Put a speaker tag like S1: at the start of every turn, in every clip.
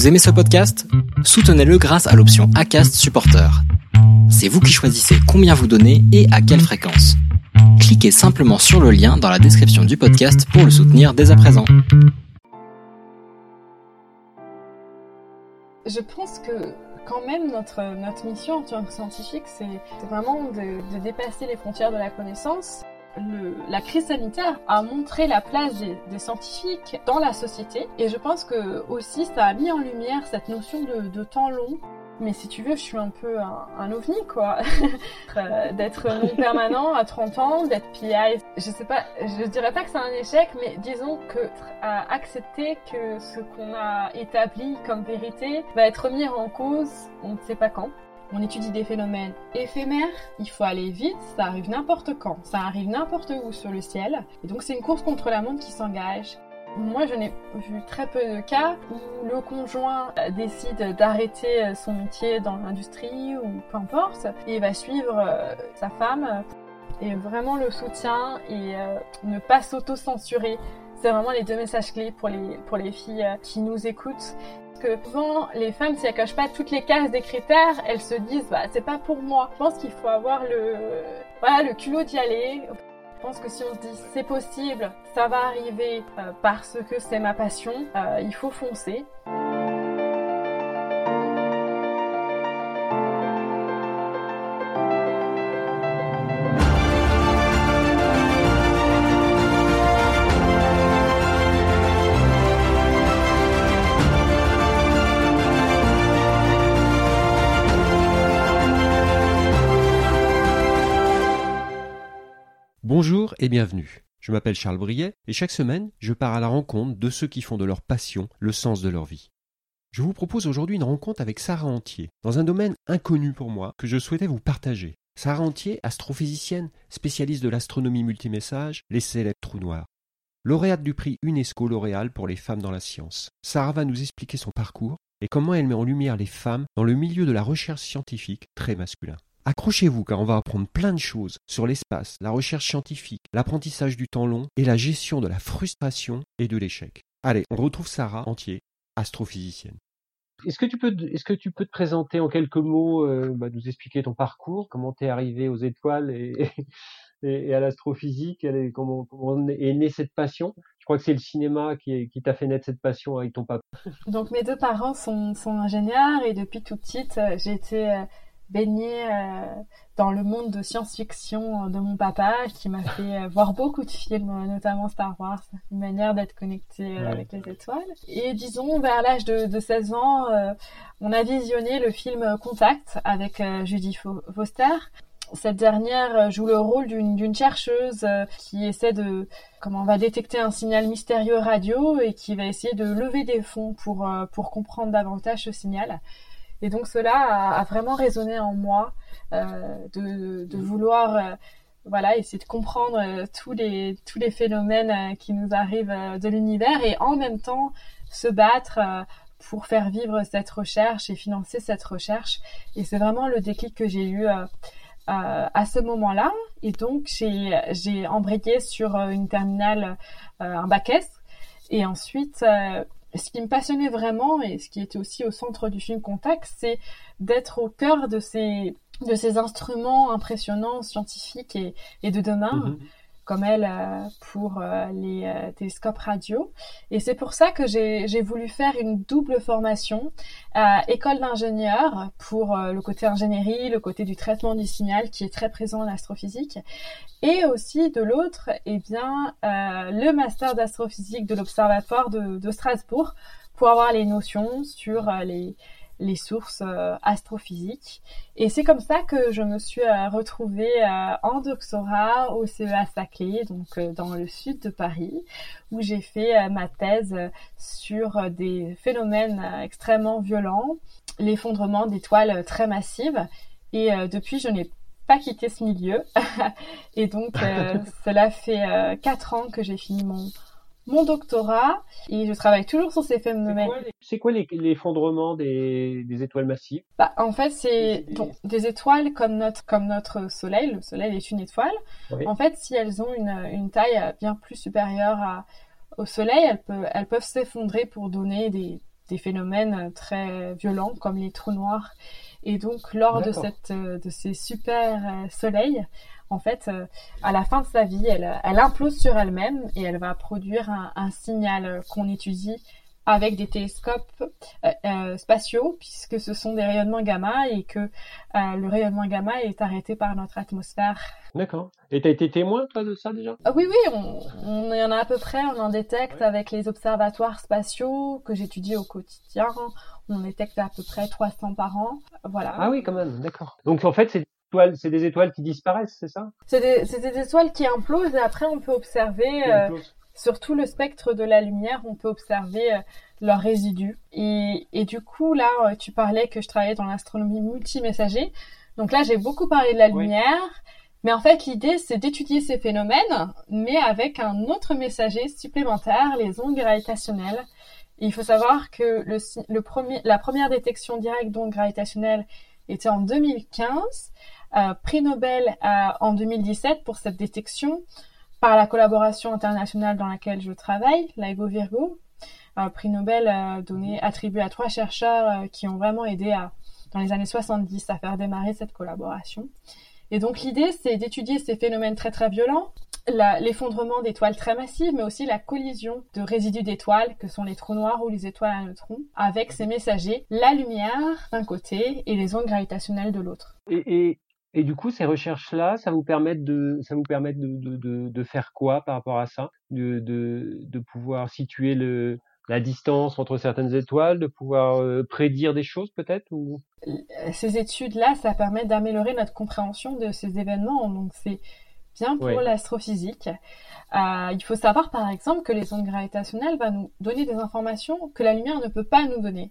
S1: Vous aimez ce podcast? Soutenez-le grâce à l'option ACAST Supporter. C'est vous qui choisissez combien vous donnez et à quelle fréquence. Cliquez simplement sur le lien dans la description du podcast pour le soutenir dès à présent.
S2: Je pense que quand même notre, notre mission en tant que scientifique, c'est vraiment de, de dépasser les frontières de la connaissance le, la crise sanitaire a montré la place des, des, scientifiques dans la société et je pense que aussi ça a mis en lumière cette notion de, de temps long. Mais si tu veux, je suis un peu un, un ovni, quoi. d'être non permanent à 30 ans, d'être PI. Je sais pas, je dirais pas que c'est un échec, mais disons que à accepter que ce qu'on a établi comme vérité va être remis en cause, on ne sait pas quand. On étudie des phénomènes éphémères, il faut aller vite, ça arrive n'importe quand, ça arrive n'importe où sur le ciel. Et donc c'est une course contre la montre qui s'engage. Moi, je n'ai vu très peu de cas où le conjoint décide d'arrêter son métier dans l'industrie ou peu importe et va suivre sa femme et vraiment le soutien et ne pas s'auto-censurer. C'est vraiment les deux messages clés pour les, pour les filles qui nous écoutent que souvent les femmes, si elles cochent pas toutes les cases des critères, elles se disent bah c'est pas pour moi. Je pense qu'il faut avoir le voilà le culot d'y aller. Je pense que si on se dit c'est possible, ça va arriver euh, parce que c'est ma passion, euh, il faut foncer.
S3: Et bienvenue. Je m'appelle Charles Briet et chaque semaine, je pars à la rencontre de ceux qui font de leur passion le sens de leur vie. Je vous propose aujourd'hui une rencontre avec Sarah Antier, dans un domaine inconnu pour moi que je souhaitais vous partager. Sarah Antier, astrophysicienne, spécialiste de l'astronomie multimessage, les célèbres trous noirs. Lauréate du prix UNESCO L'Oréal pour les femmes dans la science. Sarah va nous expliquer son parcours et comment elle met en lumière les femmes dans le milieu de la recherche scientifique très masculin. Accrochez-vous car on va apprendre plein de choses sur l'espace, la recherche scientifique, l'apprentissage du temps long et la gestion de la frustration et de l'échec. Allez, on retrouve Sarah Entier, astrophysicienne. Est-ce que tu peux, est-ce que tu peux te présenter en quelques mots, euh, bah, nous expliquer ton parcours, comment tu es arrivé aux étoiles et, et, et à l'astrophysique, comment, comment, est née cette passion? Je crois que c'est le cinéma qui, qui t'a fait naître cette passion avec ton papa.
S2: Donc mes deux parents sont, sont ingénieurs et depuis toute petite, j'ai été euh, baignée euh, dans le monde de science-fiction de mon papa qui m'a fait euh, voir beaucoup de films, notamment Star Wars, une manière d'être connecté euh, ouais. avec les étoiles. Et disons, vers l'âge de, de, 16 ans, euh, on a visionné le film Contact avec Judy Foster. Cette dernière joue le rôle d'une chercheuse qui essaie de comment on va détecter un signal mystérieux radio et qui va essayer de lever des fonds pour pour comprendre davantage ce signal. Et donc cela a, vraiment résonné en moi euh, de, vouloir euh, voilà essayer de comprendre euh, tous les tous les phénomènes qui nous arrivent de l'univers et en même temps se battre pour faire vivre cette recherche et financer cette recherche. Et c'est vraiment le déclic que j'ai eu à ce moment-là. Et donc j'ai j'ai embrayé sur une terminale, un bac S. Et ensuite ce qui me passionnait vraiment et ce qui était aussi au centre du film Contact, c'est d'être au cœur de ces instruments impressionnants scientifiques et, de demain. -hmm. Comme elle euh, pour euh, les euh, télescopes radio. Et c'est pour ça que j'ai voulu faire une double formation école d'ingénieur pour le côté ingénierie, le côté du traitement du signal qui est très présent en astrophysique, et aussi de l'autre, eh bien, le master d'astrophysique de l'Observatoire de, Strasbourg pour avoir les notions sur les les sources euh, astrophysiques. Et c'est comme ça que je me suis euh, retrouvée euh, en doctorat au CEA Saclay, donc dans le sud de Paris, où j'ai fait ma thèse sur des phénomènes extrêmement violents, l'effondrement d'étoiles très massives. Et depuis, je n'ai pas quitté ce milieu. et donc, cela fait quatre ans que j'ai fini mon, mon doctorat et je travaille toujours sur ces phénomènes.
S3: C'est quoi l'effondrement des, des, étoiles massives?
S2: Bah, En fait, c'est des étoiles comme notre, comme notre Soleil. Le Soleil est une étoile. Oui. En fait, si elles ont une, une taille bien plus supérieure à, au Soleil, elles, peuvent, elles peuvent s'effondrer pour donner des, des phénomènes très violents comme les trous noirs. Et donc, lors de, cette, de ces super soleils, en fait, à la fin de sa vie, elle, elle implose sur elle-même et elle va produire un, un signal qu'on étudie avec des télescopes euh, euh, spatiaux, puisque ce sont des rayonnements gamma et que euh, le rayonnement gamma est arrêté par notre atmosphère.
S3: D'accord. Et tu as été témoin, toi, de ça déjà?
S2: Oui, oui, on, y en a à peu près, on en détecte avec les observatoires spatiaux que j'étudie au quotidien. On détecte à peu près 300 par an. Voilà.
S3: Ah oui, quand même, d'accord. Donc en fait, c'est c'est des étoiles qui disparaissent, c'est ça?
S2: C'est des, des, étoiles qui implosent et après on peut observer sur tout le spectre de la lumière, on peut observer euh, leurs résidus. Et, du coup, là, euh, tu parlais que je travaillais dans l'astronomie multimessager. Donc là, j'ai beaucoup parlé de la lumière. Mais en fait, l'idée, c'est d'étudier ces phénomènes, mais avec un autre messager supplémentaire, les ondes gravitationnelles. il faut savoir que le, premier, la première détection directe d'ondes gravitationnelles était en 2015, euh, prix Nobel en 2017 pour cette détection par la collaboration internationale dans laquelle je travaille, l'IGO Virgo, un prix Nobel euh, donné, attribué à trois chercheurs euh, qui ont vraiment aidé à, dans les années 70 à faire démarrer cette collaboration. Et donc l'idée, c'est d'étudier ces phénomènes très très violents, l'effondrement d'étoiles très massives, mais aussi la collision de résidus d'étoiles, que sont les trous noirs ou les étoiles à neutrons, avec ces messagers, la lumière d'un côté et les ondes gravitationnelles de l'autre.
S3: Et, et du coup, ces recherches-là, ça vous permet de, ça vous permet de, de, de, de faire quoi par rapport à ça, de, de, de pouvoir situer le, la distance entre certaines étoiles, de pouvoir euh, prédire des choses peut-être ou?
S2: Ces études-là, ça permet d'améliorer notre compréhension de ces événements. Donc c'est bien pour l'astrophysique. Euh, il faut savoir par exemple que les ondes gravitationnelles vont nous donner des informations que la lumière ne peut pas nous donner.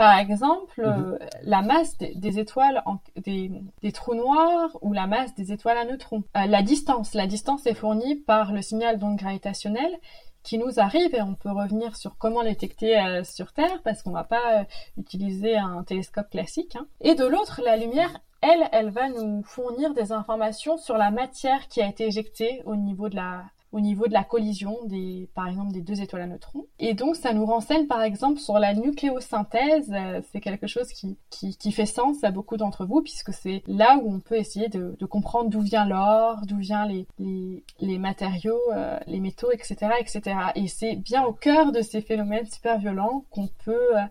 S2: Par exemple, mhm. euh, la masse des, étoiles, en, des, des, trous noirs ou la masse des étoiles à neutrons. Euh, la distance, la distance est fournie par le signal d'onde gravitationnelle qui nous arrive et on peut revenir sur comment détecter euh, sur Terre parce qu'on va pas utiliser un télescope classique. Hein. Et de l'autre, la lumière, elle, elle va nous fournir des informations sur la matière qui a été éjectée au niveau de la au niveau de la collision des, par exemple, des deux étoiles à neutrons. Et donc, ça nous renseigne, par exemple, sur la nucléosynthèse. Euh, c'est quelque chose qui, qui, qui, fait sens à beaucoup d'entre vous, puisque c'est là où on peut essayer de, de comprendre d'où vient l'or, d'où vient les, les, les matériaux, euh, les métaux, etc., etc. Et c'est bien au cœur de ces phénomènes super violents qu'on peut euh,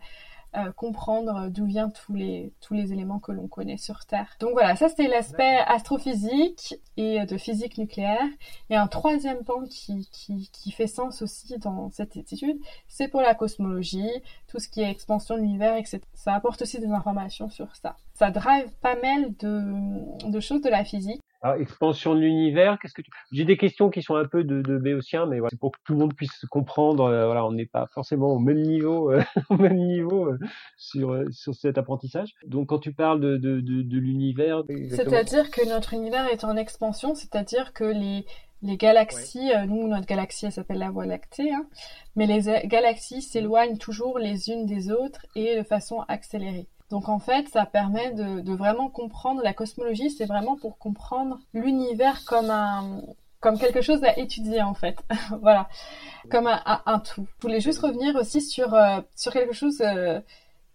S2: euh, comprendre d'où viennent tous les, tous les éléments que l'on connaît sur Terre. Donc voilà, ça c'est l'aspect astrophysique et de physique nucléaire. Et un troisième point qui, qui, qui fait sens aussi dans cette étude, c'est pour la cosmologie, tout ce qui est expansion de l'univers, etc. Ça apporte aussi des informations sur ça. Ça drive pas mal de, de choses de la physique.
S3: Alors, expansion de l'univers, qu'est-ce que tu... J'ai des questions qui sont un peu de, de béotien, mais voilà, c'est pour que tout le monde puisse comprendre. Euh, voilà, on n'est pas forcément au même niveau, euh, au même niveau euh, sur sur cet apprentissage. Donc, quand tu parles de de, de, de l'univers,
S2: c'est-à-dire que notre univers est en expansion, c'est-à-dire que les les galaxies, nous, notre galaxie, elle s'appelle la Voie lactée, hein, mais les galaxies s'éloignent toujours les unes des autres et de façon accélérée. Donc en fait, ça permet de, vraiment comprendre la cosmologie, c'est vraiment pour comprendre l'univers comme un comme quelque chose à étudier en fait, voilà, comme un, tout. Je voulais juste revenir aussi sur euh, sur quelque chose euh,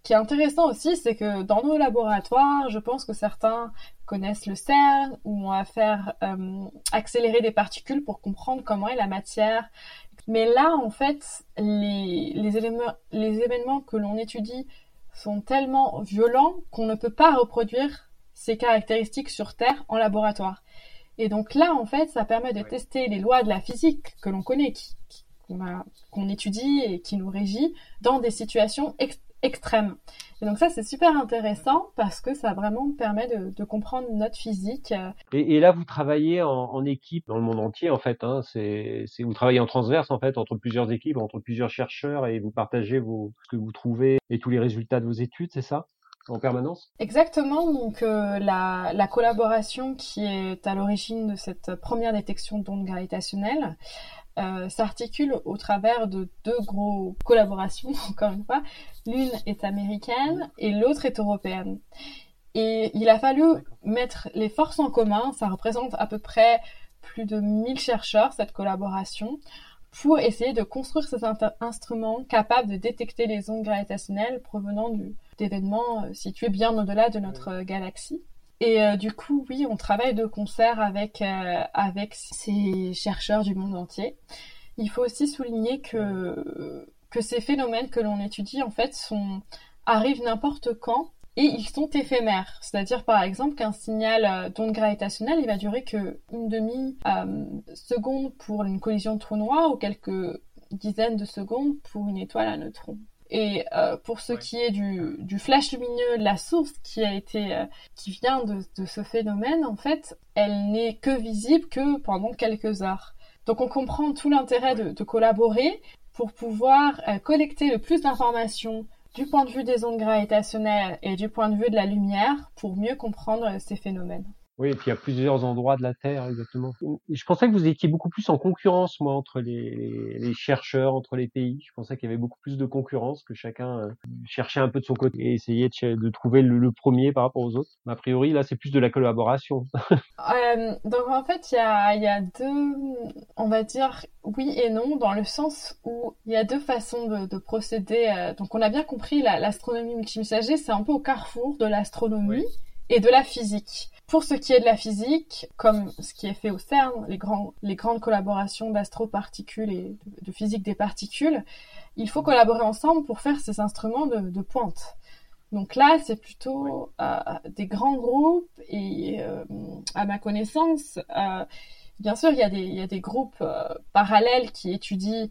S2: qui est intéressant aussi, c'est que dans nos laboratoires, je pense que certains connaissent le CERN où on va faire euh, accélérer des particules pour comprendre comment est la matière. Mais là, en fait, les, les éléments les événements que l'on étudie sont tellement violents qu'on ne peut pas reproduire ces caractéristiques sur Terre en laboratoire. Et donc là, en fait, ça permet de tester les lois de la physique que l'on connaît, qu'on étudie et qui nous régit dans des situations extrêmes. Et donc ça, c'est super intéressant parce que ça vraiment permet de, comprendre notre physique.
S3: Et, là, vous travaillez en, équipe dans le monde entier, en fait. Hein, c'est, vous travaillez en transverse, en fait, entre plusieurs équipes, entre plusieurs chercheurs, et vous partagez vos, ce que vous trouvez et tous les résultats de vos études, c'est ça? En permanence?
S2: Exactement. Donc euh, la, la, collaboration qui est à l'origine de cette première détection d'ondes gravitationnelles, euh, s'articule au travers de deux gros collaborations, encore une fois. L'une est américaine et l'autre est européenne. Et il a fallu mettre les forces en commun, ça représente à peu près plus de 1000 chercheurs, cette collaboration, pour essayer de construire ces instruments capables de détecter les ondes gravitationnelles provenant d'événements euh, situés bien au-delà de notre euh, galaxie. Et euh, du coup, oui, on travaille de concert avec, avec ces chercheurs du monde entier. Il faut aussi souligner que, que ces phénomènes que l'on étudie, en fait, arrivent n'importe quand et ils sont éphémères. C'est-à-dire par exemple qu'un signal euh, d'onde gravitationnelle, il va durer que une demi euh, seconde pour une collision de trou noir ou quelques dizaines de secondes pour une étoile à neutrons. Et euh, pour ce qui est du, du, flash lumineux, la source qui a été, qui vient de, de, ce phénomène, en fait, elle n'est que visible que pendant quelques heures. Donc on comprend tout l'intérêt de, de, collaborer pour pouvoir collecter le plus d'informations du point de vue des ondes gravitationnelles et du point de vue de la lumière pour mieux comprendre ces phénomènes.
S3: Oui, et puis il y a plusieurs endroits de la Terre, exactement. Je pensais que vous étiez beaucoup plus en concurrence, moi, entre les, les chercheurs, entre les pays. Je pensais qu'il y avait beaucoup plus de concurrence, que chacun euh, cherchait un peu de son côté et essayait de, de trouver le, premier par rapport aux autres. Mais a priori, là, c'est plus de la collaboration.
S2: euh, donc en fait, il y a, y a deux, on va dire, oui et non, dans le sens où il y a deux façons de, de procéder. Euh, donc on a bien compris, l'astronomie multimessager, c'est un peu au carrefour de l'astronomie et de la physique. Pour ce qui est de la physique, comme ce qui est fait au CERN, les, grands, les grandes collaborations d'astroparticules et de, physique des particules, il faut collaborer ensemble pour faire ces instruments de, pointe. Donc là, c'est plutôt euh, des grands groupes et euh, à ma connaissance, euh, bien sûr, il y a des, il y a des groupes parallèles qui étudient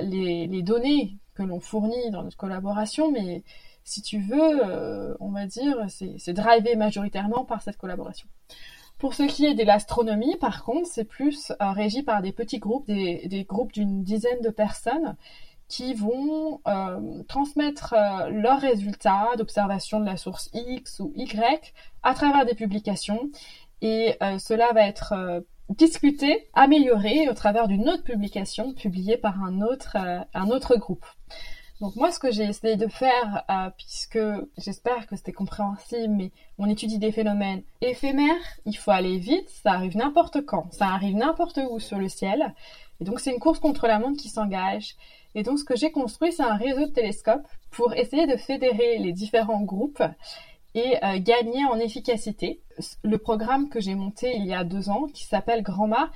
S2: les, les, données que l'on fournit dans notre collaboration, mais si tu veux, euh, on va dire, c'est drivé majoritairement par cette collaboration. Pour ce qui est de l'astronomie, par contre, c'est plus euh, régi par des petits groupes, des, groupes d'une dizaine de personnes qui vont euh, transmettre leurs résultats d'observation de la source X ou Y à travers des publications. Et cela va être discuté, amélioré au travers d'une autre publication publiée par un autre, un autre groupe. Donc moi, ce que j'ai essayé de faire, euh, puisque j'espère que c'était compréhensible, mais on étudie des phénomènes éphémères, il faut aller vite, ça arrive n'importe quand, ça arrive n'importe où sur le ciel, et donc c'est une course contre la montre qui s'engage. Et donc ce que j'ai construit, c'est un réseau de télescopes pour essayer de fédérer les différents groupes et euh, gagner en efficacité. Le programme que j'ai monté il y a deux ans, qui s'appelle GrandMA,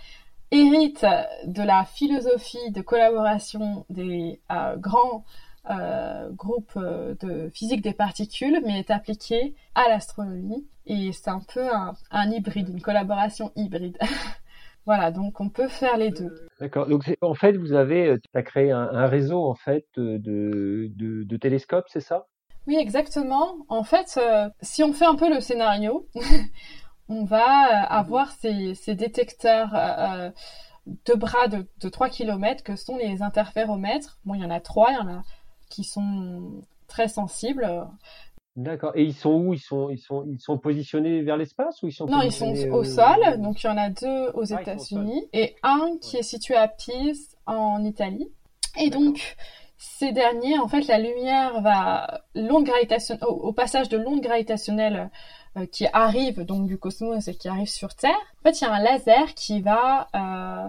S2: hérite de la philosophie de collaboration des euh, grands euh, groupe euh, de physique des particules, mais est appliqué à l'astronomie. Et c'est un peu un, hybride, une collaboration hybride. voilà, donc on peut faire les deux.
S3: D'accord. Donc en fait, vous avez euh, as créé un, réseau en fait de, de, de télescopes, c'est ça?
S2: Oui, exactement. En fait, si on fait un peu le scénario, on va avoir ces, ces détecteurs de bras de, de 3 km que sont les interféromètres. Bon, il y en a trois, il y en a qui sont très sensibles.
S3: D'accord. Et ils sont où? Ils sont ils sont ils sont positionnés vers l'espace ou ils sont
S2: Non, ils sont au euh, sol. Donc il y en a deux aux ah, États-Unis et un qui est situé à Pise en Italie. Et donc ces derniers, en fait, la lumière va l'onde gravitationnelle au, passage de l'onde gravitationnelle euh, qui arrive donc du cosmos et qui arrive sur Terre. En fait, il y a un laser qui va euh,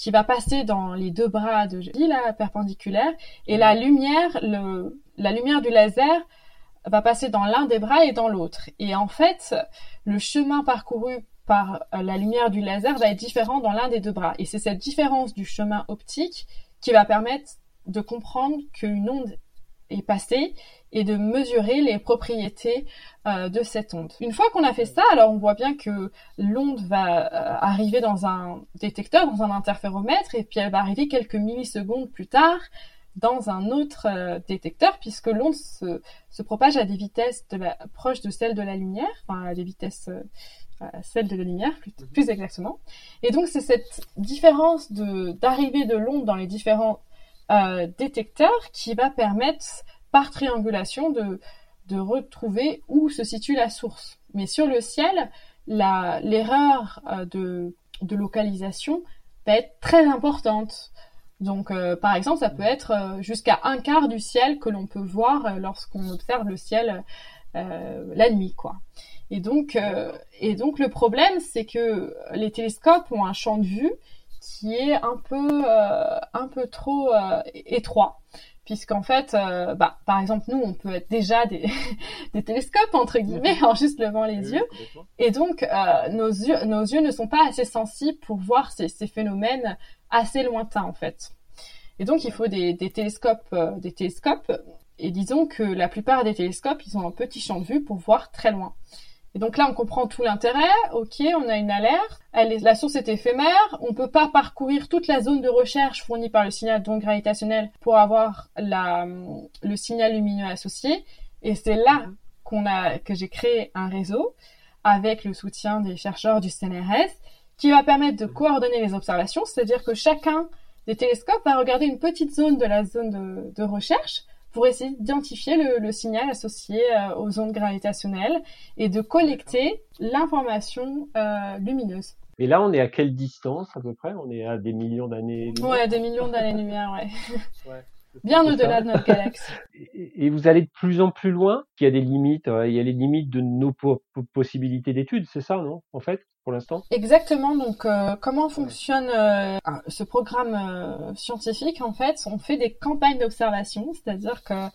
S2: qui va passer dans les deux bras de la perpendiculaire, et la lumière, le, la lumière du laser va passer dans l'un des bras et dans l'autre. Et en fait, le chemin parcouru par euh, la lumière du laser va être différent dans l'un des deux bras. Et c'est cette différence du chemin optique qui va permettre de comprendre qu'une onde est passée et de mesurer les propriétés euh, de cette onde. Une fois qu'on a fait ça, alors on voit bien que l'onde va euh, arriver dans un détecteur, dans un interféromètre, et puis elle va arriver quelques millisecondes plus tard dans un autre euh, détecteur, puisque l'onde se, se, propage à des vitesses de la, proches de celles de la lumière, enfin à des vitesses celles de la lumière plus, mhm. plus exactement. Et donc c'est cette différence d'arrivée de l'onde dans les différents détecteurs qui va permettre par triangulation de, de retrouver où se situe la source. Mais sur le ciel, l'erreur euh, de, de, localisation va être très importante. Donc, euh, par exemple, ça peut être euh, jusqu'à un quart du ciel que l'on peut voir lorsqu'on observe le ciel la nuit, quoi. Et donc, et donc le problème, c'est que les télescopes ont un champ de vue qui est un peu, un peu trop étroit puisqu'en fait, euh, bah, par exemple, nous, on peut être déjà des, des télescopes, entre guillemets, en juste levant les yeux. Et donc, euh, nos, yeux, nos yeux ne sont pas assez sensibles pour voir ces, ces phénomènes assez lointains, en fait. Et donc, il faut des, des télescopes, euh, des télescopes. Et disons que la plupart des télescopes, ils ont un petit champ de vue pour voir très loin. Et donc là, on comprend tout l'intérêt. Ok, on a une alerte. Elle est, la source est éphémère. On peut pas parcourir toute la zone de recherche fournie par le signal donc gravitationnel pour avoir la, le signal lumineux associé. Et c'est là qu'on a, que j'ai créé un réseau avec le soutien des chercheurs du CNRS qui va permettre de coordonner les observations. C'est-à-dire que chacun des télescopes va regarder une petite zone de la zone de, de recherche pour essayer d'identifier le, signal associé euh, aux ondes gravitationnelles et de collecter l'information euh, lumineuse.
S4: Et là, on est à quelle distance à peu près? On est à des millions d'années.
S2: Ouais, des millions d'années-lumière, ouais. ouais. Bien au-delà de notre galaxie.
S4: Et vous allez de plus en plus loin, qu'il y a des limites, euh, il y a les limites de nos possibilités d'études, c'est ça, non? En fait? Pour l'instant
S2: Exactement. Donc, euh, comment fonctionne euh, ce programme euh, scientifique En fait, on fait des campagnes d'observation, c'est-à-dire que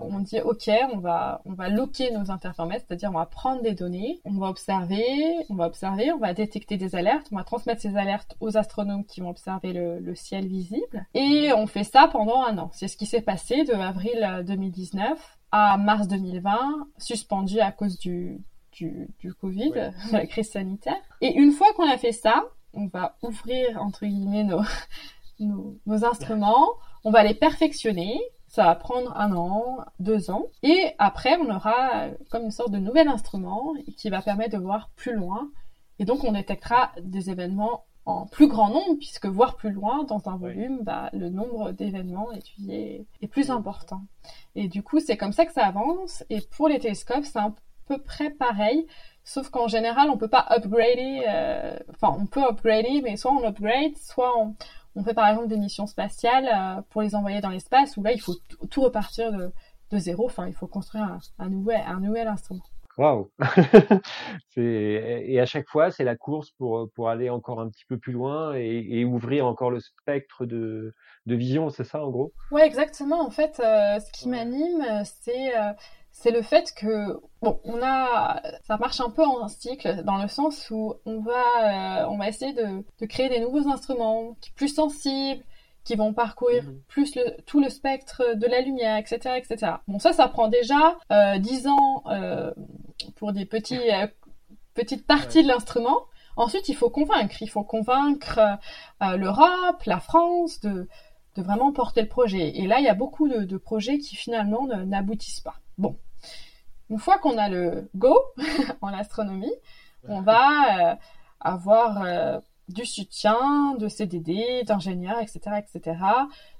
S2: on dit OK, on va on va loquer nos interféromètres, c'est-à-dire on va prendre des données, on va observer, on va observer, on va détecter des alertes, on va transmettre ces alertes aux astronomes qui vont observer le, le ciel visible, et on fait ça pendant un an. C'est ce qui s'est passé de avril 2019 à mars 2020, suspendu à cause du, du, du Covid, de la crise sanitaire. Et une fois qu'on a fait ça, on va ouvrir, entre guillemets, nos, nos, nos instruments, on va les perfectionner, ça va prendre un an, deux ans. Et après, on aura comme une sorte de nouvel instrument qui va permettre de voir plus loin. Et donc, on détectera des événements en plus grand nombre, puisque voir plus loin dans un volume, bah, le nombre d'événements étudiés est plus important. Et du coup, c'est comme ça que ça avance. Et pour les télescopes, c'est un peu près pareil, sauf qu'en général, on peut pas upgrader, euh, enfin, on peut upgrader, mais soit on upgrade, soit on, on fait par exemple des missions spatiales euh, pour les envoyer dans l'espace, où là, il faut tout repartir de, de zéro, enfin, il faut construire un, un nouvel, un nouvel instrument.
S4: Waouh Et à chaque fois, c'est la course pour, pour aller encore un petit peu plus loin et, et ouvrir encore le spectre de, de vision, c'est ça en gros?
S2: Ouais, exactement. En fait, euh, ce qui m'anime, c'est c'est le fait que bon, on a ça marche un peu en cycle dans le sens où on va euh, on va essayer de, de, créer des nouveaux instruments plus sensibles qui vont parcourir mhm. plus le, tout le spectre de la lumière, etc., etc. Bon, ça, ça prend déjà euh, 10 ans euh, pour des petits euh, petites parties de l'instrument. Ensuite, il faut convaincre. Il faut convaincre l'Europe, la France de de vraiment porter le projet. Et là, il y a beaucoup de, de projets qui finalement n'aboutissent pas. Bon, une fois qu'on a le go en astronomie, on va euh, avoir euh, du soutien de CDD, d'ingénieurs, etc., etc.,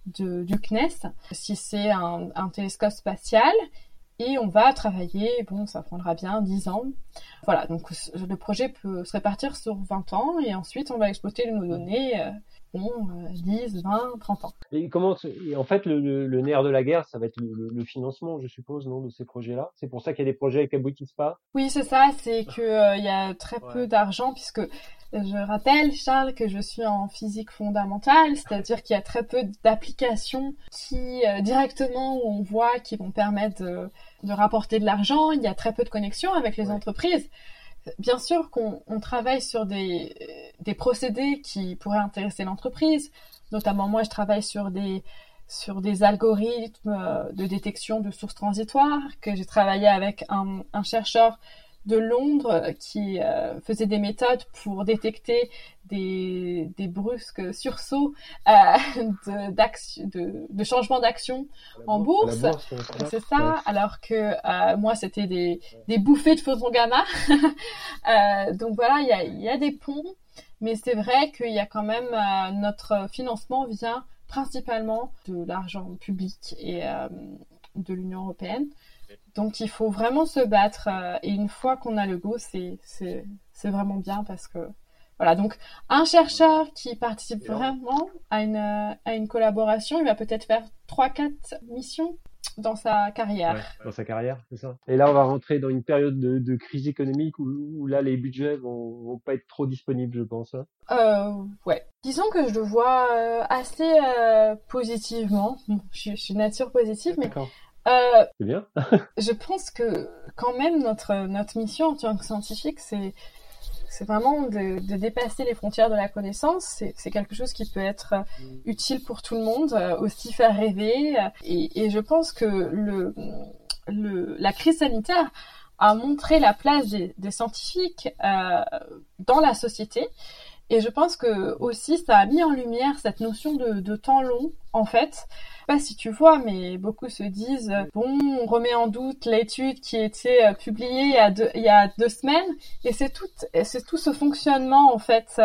S2: de, du CNES, si c'est un, un, télescope spatial. Et on va travailler, bon, ça prendra bien 10 ans. Voilà, donc le projet peut se répartir sur 20 ans et ensuite on va exploiter nos données euh, ont 10, 20, 30 ans.
S4: Et comment, en fait, le, le, nerf de la guerre, ça va être le, le financement, je suppose, non, de ces projets-là? C'est pour ça qu'il y a des projets qui aboutissent pas.
S2: Oui, c'est ça. C'est que euh, il y a très peu d'argent puisque je rappelle, Charles, que je suis en physique fondamentale, c'est-à-dire qu'il y a très peu d'applications qui euh, directement où on voit qui vont permettre de, de rapporter de l'argent. Il y a très peu de connexions avec les entreprises. Bien sûr qu'on travaille sur des, procédés qui pourraient intéresser l'entreprise. Notamment, moi, je travaille sur des, algorithmes euh, de détection de sources transitoires, que j'ai travaillé avec un chercheur de Londres qui euh, faisait des méthodes pour détecter des, des brusques sursauts euh, de, de, de changement d'action en bourse. C'est ça, alors que euh, moi c'était des, des bouffées de photons gamma. euh, donc voilà, il y a, y a des ponts, mais c'est vrai qu'il y a quand même euh, notre financement vient principalement de l'argent public et euh, de l'Union européenne. Donc il faut vraiment se battre euh, et une fois qu'on a le go, c'est vraiment bien parce que voilà. Donc un chercheur qui participe vraiment à une à une collaboration, il va peut-être faire trois quatre missions dans sa carrière.
S4: Ouais, dans sa carrière, c'est ça. Et là, on va rentrer dans une période de, de crise économique où, où, là, les budgets vont, vont pas être trop disponibles, je pense. Hein.
S2: Euh, ouais. Disons que je le vois euh, assez euh, positivement. je, je, suis nature positive, mais
S4: euh, c'est bien.
S2: je pense que quand même notre notre mission en tant que scientifique, c'est c'est vraiment de, de, dépasser les frontières de la connaissance. C'est quelque chose qui peut être utile pour tout le monde, aussi faire rêver. Et, et je pense que le, le la crise sanitaire a montré la place des, des scientifiques euh, dans la société et je pense que aussi ça a mis en lumière cette notion de, de temps long, en fait. Pas si tu vois, mais beaucoup se disent bon, on remet en doute l'étude qui était euh, publiée il y a deux, semaines, et c'est tout, c'est tout ce fonctionnement en fait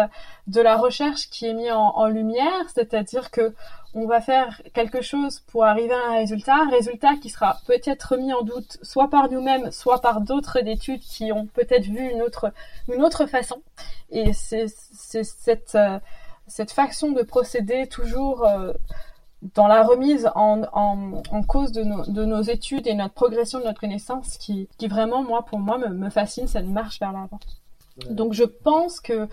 S2: de la recherche qui est mis en, lumière, c'est-à-dire que on va faire quelque chose pour arriver à un résultat, résultat qui sera peut-être mis en doute soit par nous-mêmes, soit par d'autres études qui ont peut-être vu une autre, une autre façon. Et c'est cette, euh, cette façon de procéder toujours euh, dans la remise en, en, en cause de nos, de nos, études et notre progression de notre connaissance qui, qui vraiment, moi, pour moi, me, me fascine cette marche vers l'avant. Donc je pense que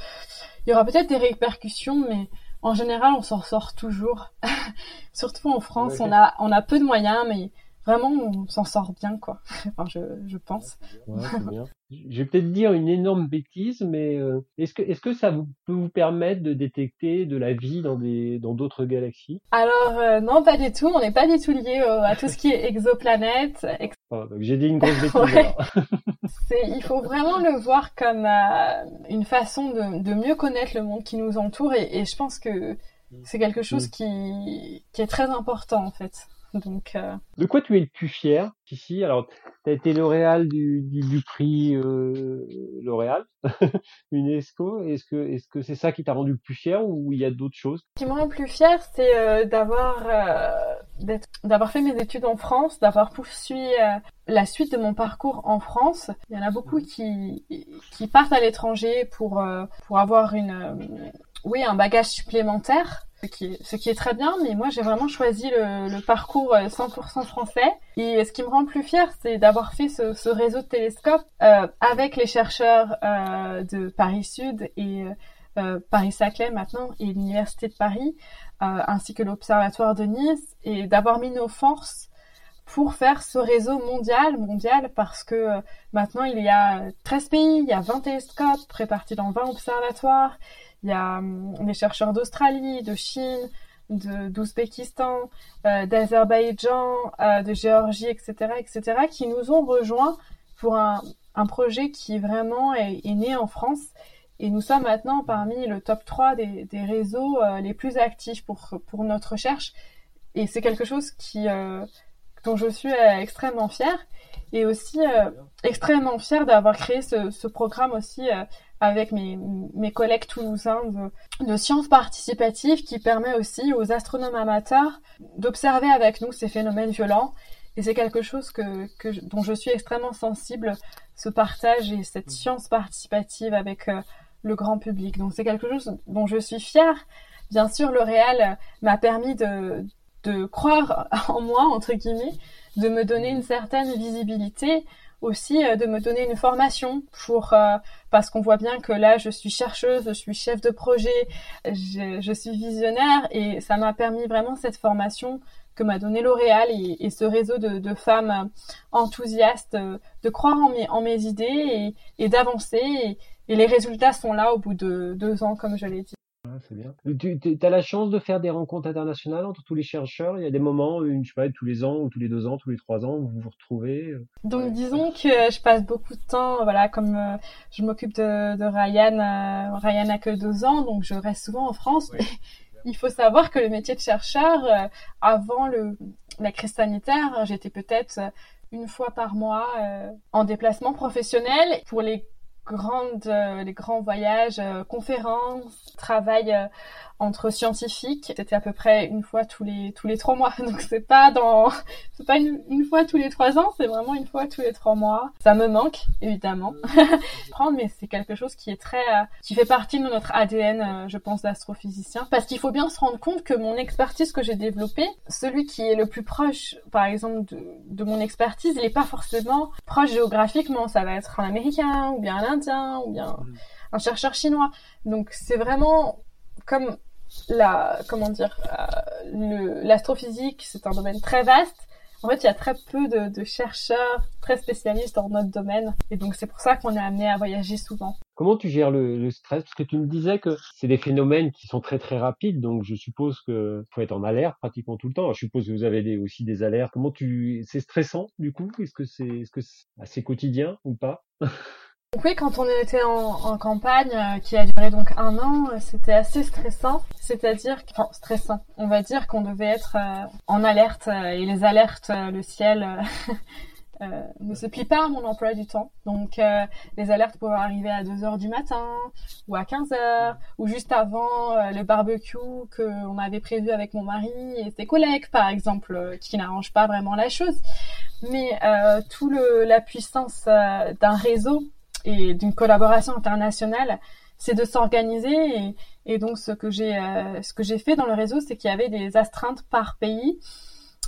S2: il y aura peut-être des répercussions, mais en général, on s'en sort toujours. Surtout en France, on a on a peu de moyens, mais vraiment, on s'en sort bien, quoi. enfin, je, je pense.
S4: Ouais, bien. je vais peut-être dire une énorme bêtise, mais euh, est-ce que est-ce que ça vous, peut vous permettre de détecter de la vie dans des dans d'autres galaxies?
S2: Alors euh, non, pas du tout. On n'est pas du tout lié à tout ce qui est exoplanète.
S4: Ex... Oh, j'ai dit une grosse bêtise.
S2: il faut vraiment le voir comme euh, une façon de, de, mieux connaître le monde qui nous entoure et, et je pense que c'est quelque chose qui, qui est très important en fait. Donc, euh...
S4: De quoi tu es le plus fier ici Alors, tu as été lauréat du, du, du prix euh, L'Oréal, UNESCO. Est-ce que est-ce que c'est ça qui t'a rendu le plus fier ou il y a d'autres choses?
S2: Ce qui me rend le plus fier, c'est euh, d'avoir euh, d'avoir fait mes études en France, d'avoir poursuivi la suite de mon parcours en France. Il y en a beaucoup qui qui partent à l'étranger pour pour avoir une oui un bagage supplémentaire ce qui, est, ce qui est très bien, mais moi j'ai vraiment choisi le, le, parcours 100% français. Et ce qui me rend plus fier, c'est d'avoir fait ce, ce, réseau de télescopes euh, avec les chercheurs euh, de Paris Sud et euh, Paris-Saclay maintenant et l'Université de Paris, ainsi que l'Observatoire de Nice, et d'avoir mis nos forces pour faire ce réseau mondial, mondial, parce que maintenant il y a 13 pays, il y a 20 télescopes répartis dans 20 observatoires, il y a hum, des chercheurs d'Australie, de Chine, d'Ouzbékistan, euh, d'Azerbaïdjan, euh, de Géorgie, etc., etc., qui nous ont rejoints pour un, un projet qui vraiment est, né en France. Et nous sommes maintenant parmi le top 3 des, des réseaux euh, les plus actifs pour, pour notre recherche. Et c'est quelque chose qui, euh, dont je suis extrêmement fière. Et aussi extrêmement fière d'avoir créé ce, programme aussi avec mes, mes collègues toulousains de, de, sciences participatives qui permet aussi aux astronomes amateurs d'observer avec nous ces phénomènes violents. Et c'est quelque chose que, que, dont je suis extrêmement sensible, ce partage et cette science participative avec euh, le grand public. Donc c'est quelque chose dont je suis fière. Bien sûr, le réel m'a permis de, de croire en moi, entre guillemets, de me donner une certaine visibilité, aussi euh, de me donner une formation pour euh, parce qu'on voit bien que là je suis chercheuse, je suis chef de projet, je, suis visionnaire et ça m'a permis vraiment cette formation que m'a donné L'Oréal et, ce réseau de, femmes enthousiastes de croire en mes, en mes idées et, d'avancer et les résultats sont là au bout de deux ans comme je l'ai dit.
S4: Ah, c'est bien. Tu as la chance de faire des rencontres internationales entre tous les chercheurs? Il y a des moments, une, je sais pas, tous les ans ou tous les deux ans, tous les trois ans, où vous vous retrouvez.
S2: Donc, ouais. disons que je passe beaucoup de temps, voilà, comme euh, je m'occupe de, de Ryan. Euh, Ryan a que deux ans, donc je reste souvent en France. Il faut savoir que le métier de chercheur, euh, avant le, la crise sanitaire, j'étais peut-être une fois par mois en déplacement professionnel pour les grandes, euh, les grands voyages, euh, conférences, travail euh, entre scientifiques. C'était à peu près une fois tous les tous les trois mois. Donc c'est pas dans c'est pas une, une, fois tous les trois ans, c'est vraiment une fois tous les trois mois. Ça me manque évidemment, prendre, mais c'est quelque chose qui est très qui fait partie de notre ADN, je pense, d'astrophysicien. Parce qu'il faut bien se rendre compte que mon expertise que j'ai développée, celui qui est le plus proche, par exemple, de, de mon expertise, il n'est pas forcément proche géographiquement. Ça va être un Américain ou bien un Indien ou bien un chercheur chinois. Donc c'est vraiment comme la, comment dire, euh, l'astrophysique, c'est un domaine très vaste. En fait, il y a très peu de, de chercheurs très spécialistes dans notre domaine, et donc c'est pour ça qu'on est amené à voyager souvent.
S4: Comment tu gères le, le stress? Parce que tu me disais que c'est des phénomènes qui sont très très rapides, donc je suppose que faut être en alerte pratiquement tout le temps. Je suppose que vous avez des, aussi des alertes. Comment tu C'est stressant du coup? Est-ce que c'est est-ce que c'est assez quotidien ou pas?
S2: oui, quand on était en, campagne, euh, qui a duré donc un an, euh, c'était assez stressant. C'est-à-dire, enfin stressant. On va dire qu'on devait être euh, en alerte et les alertes, le ciel ne se plie pas à mon emploi du temps. Donc les alertes pouvaient arriver à 2 heures du matin ou à 15 heures ou juste avant le barbecue qu'on avait prévu avec mon mari et ses collègues, par exemple, qui n'arrangent pas vraiment la chose. Mais tout le, la puissance d'un réseau et d'une collaboration internationale, c'est de s'organiser et, donc ce que j'ai euh, ce que j'ai fait dans le réseau, c'est qu'il y avait des astreintes par pays,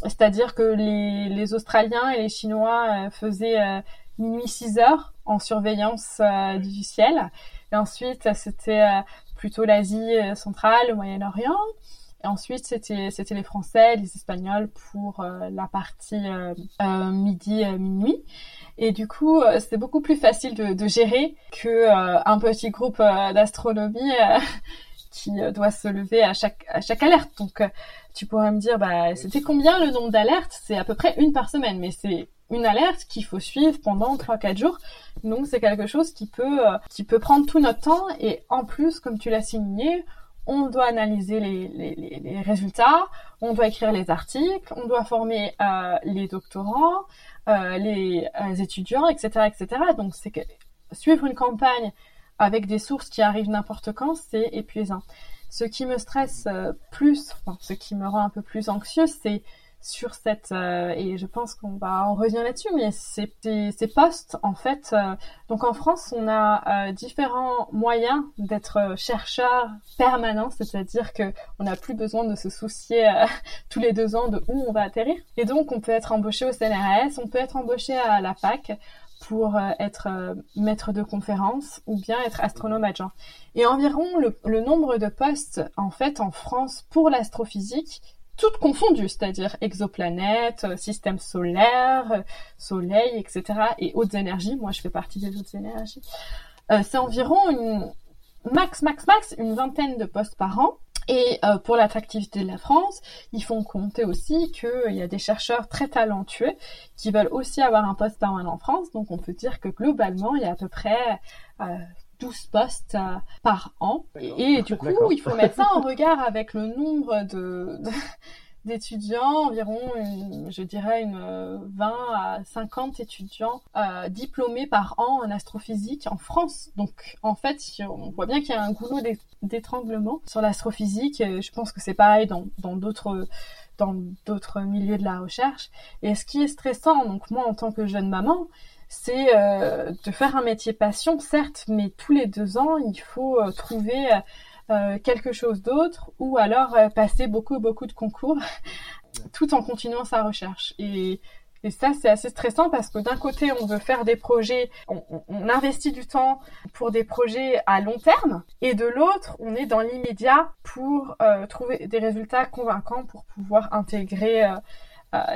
S2: c'est-à-dire que les, les Australiens et les Chinois euh, faisaient euh, minuit 6 heures en surveillance du ciel. Et ensuite, c'était plutôt l'Asie centrale, le Moyen-Orient. Et ensuite, c'était c'était les Français, les Espagnols pour la partie midi minuit. Et du coup, euh, c'était beaucoup plus facile de, de gérer que euh, un petit groupe euh, d'astronomie qui doit se lever à chaque à chaque alerte. Donc, tu pourrais me dire, bah, c'était combien le nombre d'alertes? C'est à peu près une par semaine, mais c'est une alerte qu'il faut suivre pendant 3-4 jours. Donc, c'est quelque chose qui peut qui peut prendre tout notre temps. Et en plus, comme tu l'as signé, on doit analyser les, résultats, on doit écrire les articles, on doit former euh, les doctorants, euh, les euh, étudiants, etc., etc. Donc c'est que suivre une campagne avec des sources qui arrivent n'importe quand, c'est épuisant. Ce qui me stresse plus, ce qui me rend un peu plus anxieuse, c'est sur cette euh, et je pense qu'on va en revenir là-dessus mais ces, ces postes en fait euh, donc en France on a euh, différents moyens d'être chercheur permanent c'est-à-dire que on n'a plus besoin de se soucier tous les deux ans de où on va atterrir et donc on peut être embauché au CNRS on peut être embauché à la fac pour être maître de conférence ou bien être astronome adjoint. Et environ le nombre de postes en fait en France pour l'astrophysique toutes confondues, c'est-à-dire exoplanètes, euh, système solaire, euh, soleil, etc. et hautes énergies. Moi, je fais partie des hautes énergies. Euh, c'est environ une max, max, max, une vingtaine de postes par an. Et euh, pour l'attractivité de la France, ils font compter aussi qu'il y a des chercheurs très talentueux qui veulent aussi avoir un poste permanent en France. Donc on peut dire que globalement, il y a à peu près euh, 12 postes euh, par an. Et, du coup, il faut mettre ça en regard avec le nombre de, d'étudiants, environ, je dirais, une 20 à 50 étudiants euh, diplômés par an en astrophysique en France. Donc, en fait, on voit bien qu'il y a un goulot d'étranglement sur l'astrophysique. Je pense que c'est pareil dans, dans d'autres dans d'autres milieux de la recherche. Et ce qui est stressant, donc moi en tant que jeune maman, c'est euh, de faire un métier passion, certes, mais tous les deux ans, il faut euh, trouver euh, quelque chose d'autre ou alors passer beaucoup, beaucoup de concours tout en continuant sa recherche. Et, et ça, c'est assez stressant parce que d'un côté, on veut faire des projets, on, on, investit du temps pour des projets à long terme, et de l'autre, on est dans l'immédiat pour trouver des résultats convaincants pour pouvoir intégrer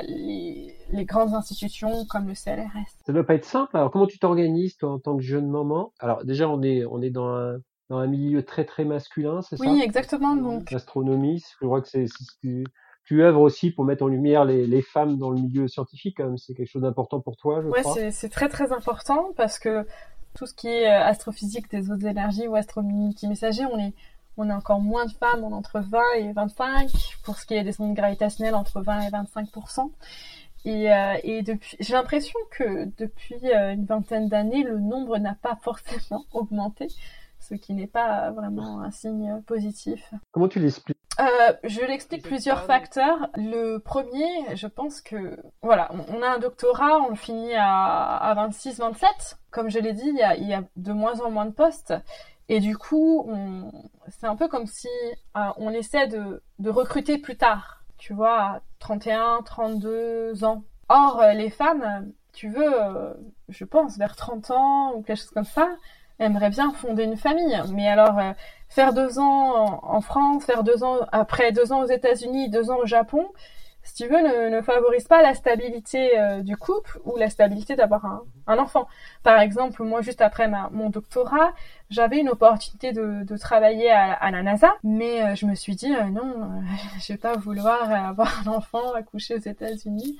S2: les, les, grandes institutions comme le CLRS.
S4: Ça doit pas être simple. Alors comment tu t'organises toi en tant que jeune maman? Alors déjà on est on est dans un dans un milieu très très masculin, c'est
S2: ça? Oui, exactement. Donc
S4: l'astronomie, je crois que c'est tu, tu œuvres aussi pour mettre en lumière les, les femmes dans le milieu scientifique. Quand même, c'est quelque chose d'important pour toi, je
S2: ouais,
S4: crois.
S2: C'est très très important parce que tout ce qui est euh, astrophysique des autres énergies ou astronomie messager, on est on a encore moins de femmes, on entre 20 et 25. Pour ce qui est des ondes gravitationnelles, entre 20 et 25 et, euh, et depuis, j'ai l'impression que depuis euh, une vingtaine d'années, le nombre n'a pas forcément augmenté, ce qui n'est pas vraiment un signe positif.
S4: Comment tu l'expliques?
S2: Euh, Je l'explique plusieurs facteurs. Le premier, je pense que voilà, on, a un doctorat, on le finit à, à 26-27. Comme je l'ai dit, il y, a, il y a de moins en moins de postes. Et du coup, c'est un peu comme si euh, on essaie de, recruter plus tard, tu vois, à 31, 32 ans. Or, euh, les femmes, tu veux, euh, je pense, vers 30 ans ou quelque chose comme ça, aimeraient bien fonder une famille. Mais alors, faire deux ans en, France, faire deux ans après deux ans aux États-Unis, deux ans au Japon, si tu veux, ne, ne favorise pas la stabilité euh, du couple ou la stabilité d'avoir un, un, enfant. Par exemple, moi, juste après ma, mon doctorat, j'avais une opportunité de, de travailler à, à, la NASA, mais euh, je me suis dit, euh, non, je vais pas vouloir avoir un enfant accouché aux États-Unis,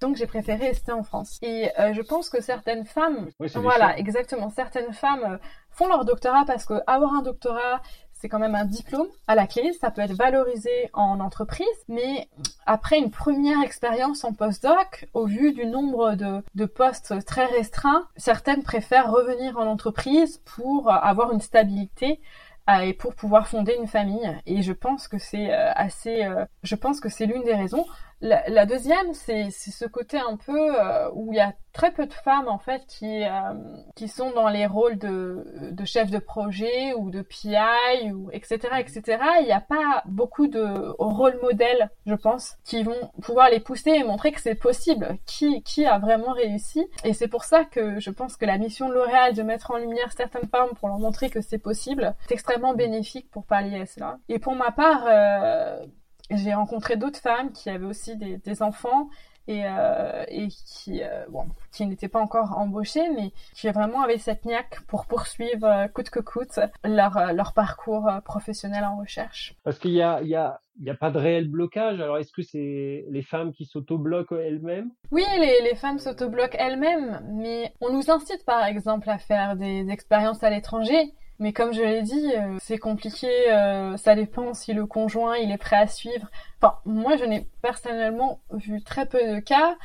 S2: donc j'ai préféré rester en France. Et je pense que certaines femmes, voilà, exactement, certaines femmes font leur doctorat parce que avoir un doctorat, c'est quand même un diplôme à la clé, ça peut être valorisé en entreprise, mais après une première expérience en postdoc, au vu du nombre de, de postes très restreints, certaines préfèrent revenir en entreprise pour avoir une stabilité euh, et pour pouvoir fonder une famille. Et je pense que c'est euh, assez, euh, je pense que c'est l'une des raisons. La, la deuxième, c'est ce côté un peu où il y a très peu de femmes en fait qui euh, qui sont dans les rôles de de chef de projet ou de PI ou etc etc il n'y a pas beaucoup de rôles modèles je pense qui vont pouvoir les pousser et montrer que c'est possible. Qui qui a vraiment réussi? Et c'est pour ça que je pense que la mission de L'Oréal de mettre en lumière certaines femmes pour leur montrer que c'est possible c'est extrêmement bénéfique pour pallier à cela et pour ma part euh, j'ai rencontré d'autres femmes qui avaient aussi des, des enfants et, euh, et qui, euh, bon, qui n'étaient pas encore embauchés, mais qui vraiment avaient cette niaque pour poursuivre euh, coûte que coûte leur, euh, leur parcours professionnel en recherche.
S4: Parce qu'il y a, il y a, il n'y a pas de réel blocage. Alors, est-ce que c'est les femmes qui s'autobloquent elles-mêmes?
S2: Oui, les, les femmes s'autobloquent elles-mêmes, mais on nous incite par exemple à faire des expériences à l'étranger. Mais comme je l'ai dit, euh, c'est compliqué, euh, ça dépend si le conjoint il est prêt à suivre. Enfin, moi je n'ai personnellement vu très peu de cas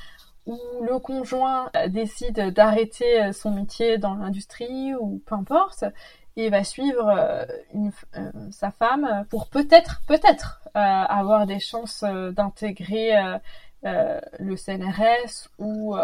S2: où le conjoint euh, décide d'arrêter son métier dans l'industrie ou peu importe et va suivre sa femme pour peut-être, peut-être avoir des chances d'intégrer le CNRS ou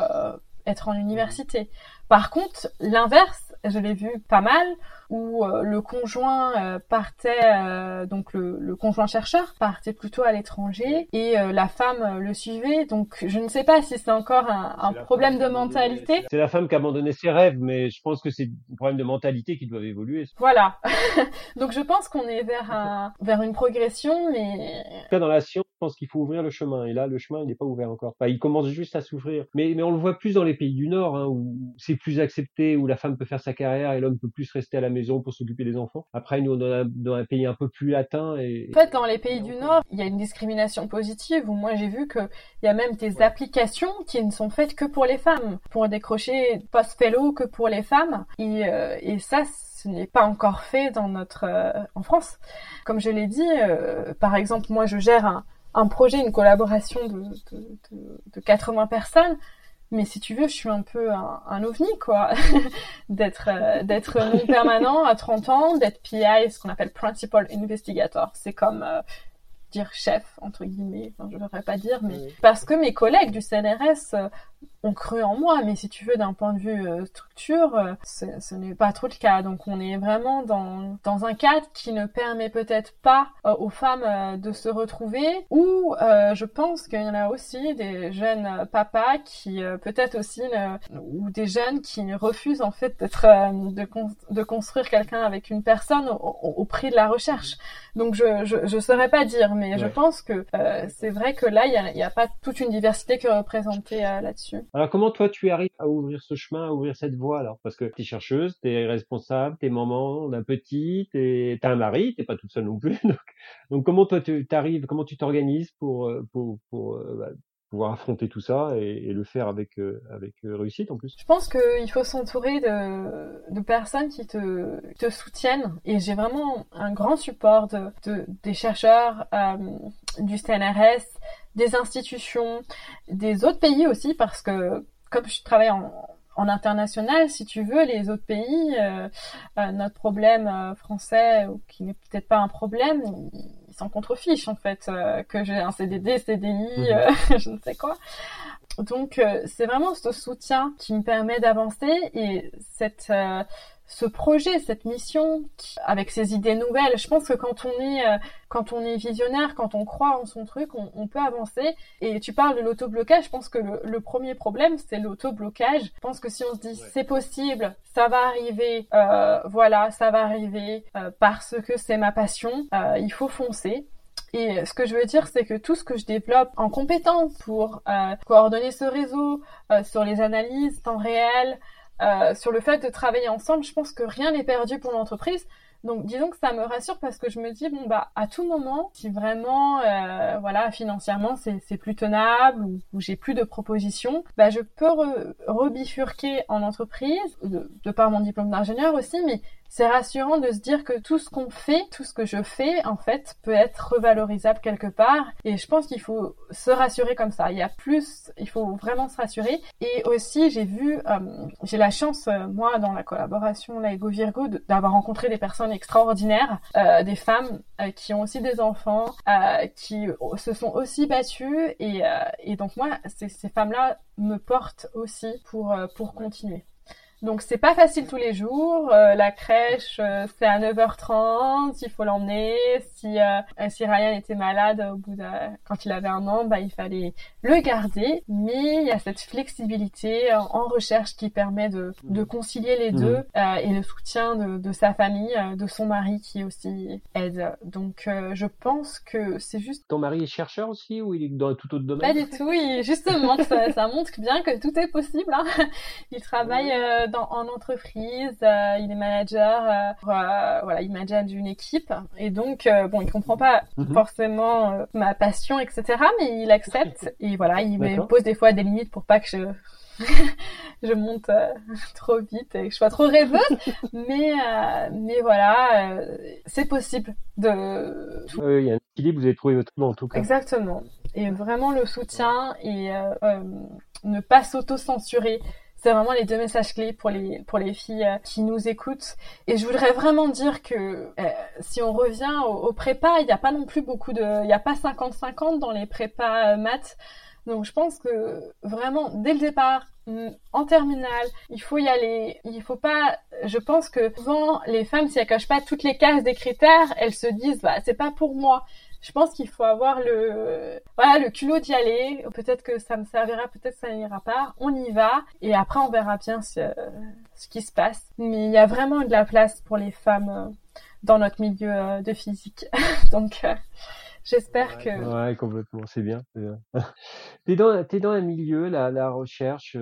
S2: être en université. Par contre, l'inverse, je l'ai vu pas mal, où euh, le conjoint euh, partait, euh, donc le, le, conjoint chercheur partait plutôt à l'étranger et la femme le suivait. Donc je ne sais pas si c'est encore un, un problème de mentalité.
S4: C'est la femme qui a abandonné ses rêves, mais je pense que c'est un problème de mentalité qui doit évoluer.
S2: Voilà. donc je pense qu'on est vers un, vers une progression, mais
S4: en tout cas dans la science, pense qu'il faut ouvrir le chemin. Et là, le chemin il n'est pas ouvert encore. Enfin, il commence juste à s'ouvrir. Mais mais on le voit plus dans les pays du Nord, hein, où c'est plus accepté, où la femme peut faire sa carrière et l'homme peut plus rester à la maison pour s'occuper des enfants. Après, nous, dans un, dans un pays un peu plus latin et...
S2: En fait, dans les pays du Nord, il y a une discrimination positive où moi j'ai vu qu'il y a même des applications qui ne sont faites que pour les femmes, pour décrocher post-fellow que pour les femmes. Et, euh, et ça, ce n'est pas encore fait dans notre euh, en France. Comme je l'ai dit, euh, par exemple, moi je gère un, un projet, une collaboration de, de, de, de 80 personnes mais si tu veux, je suis un peu un, un ovni, quoi. d'être euh, d'être non permanent à 30 ans, d'être PI, ce qu'on appelle Principal Investigator. C'est comme euh, dire chef, entre guillemets, enfin, je ne devrais pas dire, mais parce que mes collègues du CNRS ont cru en moi, mais si tu veux, d'un point de vue euh, structure, euh, ce n'est pas trop le cas. Donc on est vraiment dans, dans un cadre qui ne permet peut-être pas euh, aux femmes de se retrouver, ou je pense qu'il y en a aussi des jeunes papas qui peut-être aussi, ou des jeunes qui refusent en fait d'être, de, de construire quelqu'un avec une personne au, au, prix de la recherche. Donc je, je, je saurais pas dire, mais je pense que c'est vrai que là, il n'y a, a, pas toute une diversité qui est représentée là-dessus.
S4: Alors comment toi tu arrives à ouvrir ce chemin, à ouvrir cette voie alors? Parce que tu es chercheuse, tu es responsable, tu es maman d'un petit, tu as un mari, t'es pas toute seule non plus. Donc, donc comment toi tu arrives, comment tu t'organises pour, euh, pour, pour euh, bah, pouvoir affronter tout ça et, le faire avec, euh, avec réussite en plus.
S2: Je pense qu'il faut s'entourer de, personnes qui te, soutiennent. Et j'ai vraiment un grand support de, de des chercheurs euh, du CNRS, des institutions, des autres pays aussi, parce que comme je travaille en, international, si tu veux, les autres pays, euh, euh, notre problème euh, français, qui n'est peut-être pas un problème, s'en contrefichent en fait, euh, que j'ai un CDD, CDI, mmh. je ne sais quoi. Donc c'est vraiment ce soutien qui me permet d'avancer et cette ce projet, cette mission, avec ces idées nouvelles. Je pense que quand on est, euh, quand on est visionnaire, quand on croit en son truc, on, peut avancer. Et tu parles de l'auto-blocage. Je pense que le, premier problème, c'est l'auto-blocage. Je pense que si on se dit c'est possible, ça va arriver, euh, voilà, ça va arriver euh, parce que c'est ma passion, il faut foncer. Et ce que je veux dire, c'est que tout ce que je développe en compétence pour coordonner ce réseau, sur les analyses temps réel, euh, sur le fait de travailler ensemble, je pense que rien n'est perdu pour l'entreprise. Donc disons que ça me rassure parce que je me dis bon bah à tout moment si vraiment euh, voilà financièrement c'est plus tenable ou, j'ai plus de propositions bah je peux rebifurquer en entreprise de, de par mon diplôme d'ingénieur aussi mais c'est rassurant de se dire que tout ce qu'on fait, tout ce que je fais, en fait, peut être revalorisable quelque part. Et je pense qu'il faut se rassurer comme ça. Il y a plus, il faut vraiment se rassurer. Et aussi, j'ai vu, euh, j'ai la chance, euh, moi, dans la collaboration Lego Virgo, d'avoir rencontré des personnes extraordinaires, euh, des femmes qui ont aussi des enfants, qui se sont aussi battues. Et, et donc moi, ces, ces femmes-là me portent aussi pour, pour continuer. Donc c'est pas facile tous les jours. Euh, la crèche euh, c'est à 9h30, il faut l'emmener. Si euh, si Ryan était malade au bout de quand il avait un an, bah il fallait le garder. Mais il y a cette flexibilité en recherche qui permet de, de concilier les deux mmh. et le soutien de, de sa famille, de son mari qui aussi aide. Donc je pense que c'est juste.
S4: Ton mari est chercheur aussi ou il est dans tout autre domaine?
S2: Pas du tout. Il, justement ça, ça montre bien que tout est possible. Hein. Il travaille en entreprise, euh, il est manager, euh, euh, voilà, il manage une équipe et donc bon, il comprend pas mhm. forcément ma passion, etc. Mais il accepte et voilà, il me pose des fois des limites pour pas que je je monte trop vite et que je sois trop rêveuse. mais, mais voilà, c'est possible de.
S4: il y a un équilibre, vous avez trouvé votre en tout cas.
S2: Exactement. Et vraiment le soutien et ne pas s'auto-censurer c'est vraiment les deux messages clés pour les pour les filles euh, qui nous écoutent. Et je voudrais vraiment dire que euh, si on revient au, prépa, il n'y a pas non plus beaucoup de, il n'y a pas 50-50 dans les prépas euh, maths. Donc je pense que vraiment dès le départ, mm, en terminale, il faut y aller. Il faut pas. Je pense que souvent les femmes, si elles cochent pas toutes les cases des critères, elles se disent bah c'est pas pour moi je pense qu'il faut avoir le voilà le culot d'y aller. Peut-être que ça me servira, peut-être que ça n'ira pas. On y va et après on verra bien ce, ce qui se passe. Mais il y a vraiment de la place pour les femmes euh, dans notre milieu euh, de physique. Donc euh, j'espère que
S4: ouais complètement c'est bien. bien. t'es dans t'es dans un milieu la la recherche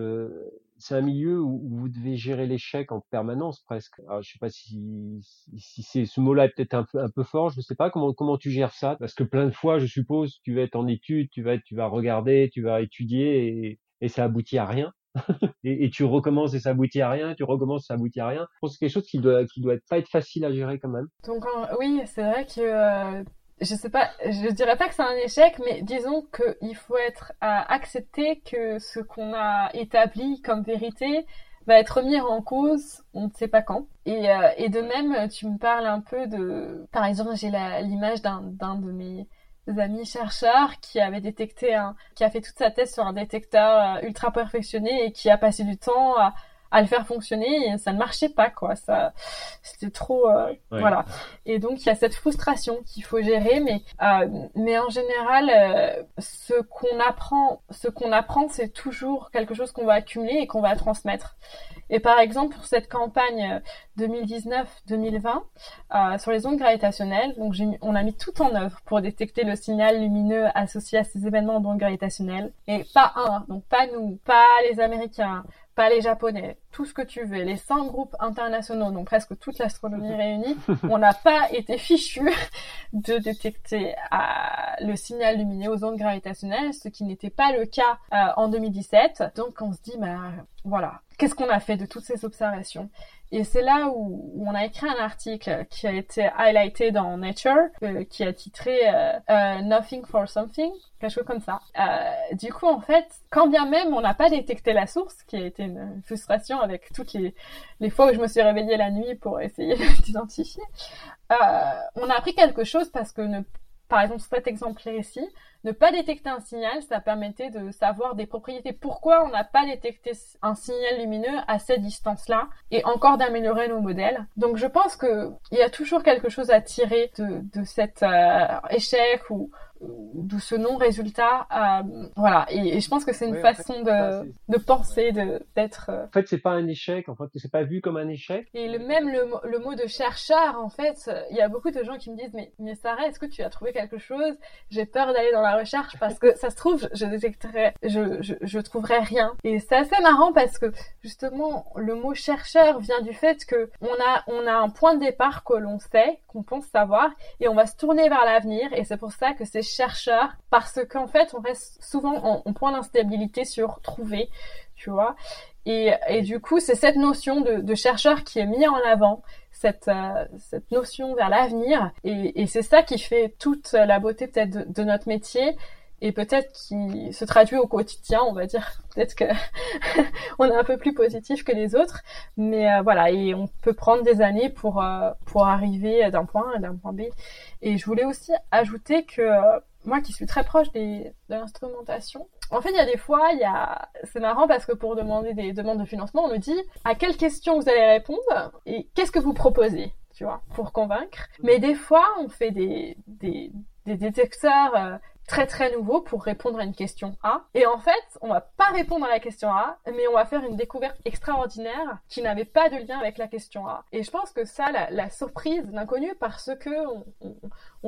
S4: c'est un milieu où, vous devez gérer l'échec en permanence presque. Alors, je sais pas si, ce mot-là est peut-être un peu, fort. Je sais pas comment tu gères ça? Parce que plein de fois, je suppose, tu vas être en études, tu vas regarder, tu vas étudier et, et ça aboutit à rien. et, et, tu recommences et ça aboutit à rien, tu recommences, ça aboutit à rien. Je pense que c'est quelque chose qui doit doit pas être facile à gérer quand même.
S2: Donc oui, c'est vrai que euh, je sais pas, je dirais pas que c'est un échec, mais disons qu'il faut être à accepter que ce qu'on a établi comme vérité va être remis en cause, on ne sait pas quand. Et, euh, de même, tu me parles un peu de, par exemple, j'ai l'image d'un de mes amis chercheurs qui avait détecté un, qui a fait toute sa thèse sur un détecteur euh, ultra perfectionné et qui a passé du temps à à le faire fonctionner et ça ne marchait pas quoi. Ça c'était trop euh, voilà. Et donc il y a cette frustration qu'il faut gérer mais euh, mais en général euh, ce qu'on apprend ce qu'on apprend c'est toujours quelque chose qu'on va accumuler et qu'on va transmettre. Et par exemple pour cette campagne 2019-2020 sur les ondes gravitationnelles donc on a mis tout en œuvre pour détecter le signal lumineux associé à ces événements d'ondes gravitationnelles. Et pas un donc pas nous pas les américains pas les japonais, tout ce que tu veux, les 100 groupes internationaux, donc presque toute l'astronomie réunie, on n'a pas été fichu de détecter euh, le signal lumineux aux ondes gravitationnelles, ce qui n'était pas le cas euh, en 2017. Donc on se dit, bah voilà, qu'est-ce qu'on a fait de toutes ces observations? Et c'est là où, on a écrit un article qui a été highlighté dans Nature, euh, qui a titré Nothing for Something, quelque chose comme ça. Euh, du coup, en fait, quand bien même on n'a pas détecté la source, qui a été une frustration avec toutes les, fois où je me suis réveillée la nuit pour essayer d'identifier, euh, on a appris quelque chose parce que ne par exemple cet exemple ici, ne pas détecter un signal, ça permettait de savoir des propriétés. Pourquoi on n'a pas détecté un signal lumineux à cette distance-là et encore d'améliorer nos modèles? Donc je pense qu'il y a toujours quelque chose à tirer de, de cet euh, échec ou, d'où ce non-résultat. Euh, voilà, et, je pense que c'est une façon de, de penser, de d'être.
S4: Euh, en fait, c'est pas un échec. En fait, c'est pas vu comme un échec.
S2: Et le même le, le mot de chercheur, en fait, il y a beaucoup de gens qui me disent mais mais Sarah, est-ce que tu as trouvé quelque chose? J'ai peur d'aller dans la recherche parce que ça se trouve, je détecterai, je, je je trouverai rien. Et c'est assez marrant parce que justement, le mot chercheur vient du fait que on a on a un point de départ que l'on sait, qu'on pense savoir, et on va se tourner vers l'avenir. Et c'est pour ça que c'est chercheurs parce qu'en fait, on reste souvent en, point d'instabilité sur trouver, tu vois. Et, et du coup, c'est cette notion de, chercheur qui est mise en avant, cette, euh, cette notion vers l'avenir. Et, c'est ça qui fait toute la beauté peut-être de, notre métier et peut-être qui se traduit au quotidien, on va dire. Peut-être que on est un peu plus positif que les autres, mais euh, voilà, et on peut prendre des années pour euh, pour arriver d'un point A à d'un point B. Et je voulais aussi ajouter que euh, moi qui suis très proche de l'instrumentation, en fait, il y a des fois, il y a, c'est marrant parce que pour demander des demandes de financement, on nous dit à quelles questions vous allez répondre et qu'est-ce que vous proposez, tu vois, pour convaincre. Mais des fois, on fait des, des détecteurs très très nouveau pour répondre à une question A. Et en fait, on va pas répondre à la question A, mais on va faire une découverte extraordinaire qui n'avait pas de lien avec la question A. Et je pense que ça, la, surprise l'inconnu, parce que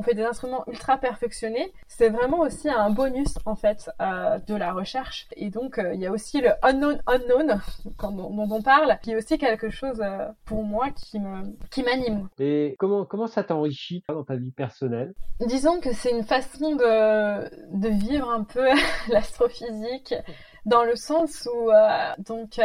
S2: fait des instruments ultra perfectionnés, c'est vraiment aussi un bonus en fait euh, de la recherche. Et donc euh, il y a aussi le unknown unknown quand, dont, on parle, qui est aussi quelque chose euh, pour moi qui me qui m'anime.
S4: Et comment comment ça t'enrichit dans ta vie personnelle?
S2: Disons que c'est une façon de de vivre un peu l'astrophysique dans le sens où euh, donc euh,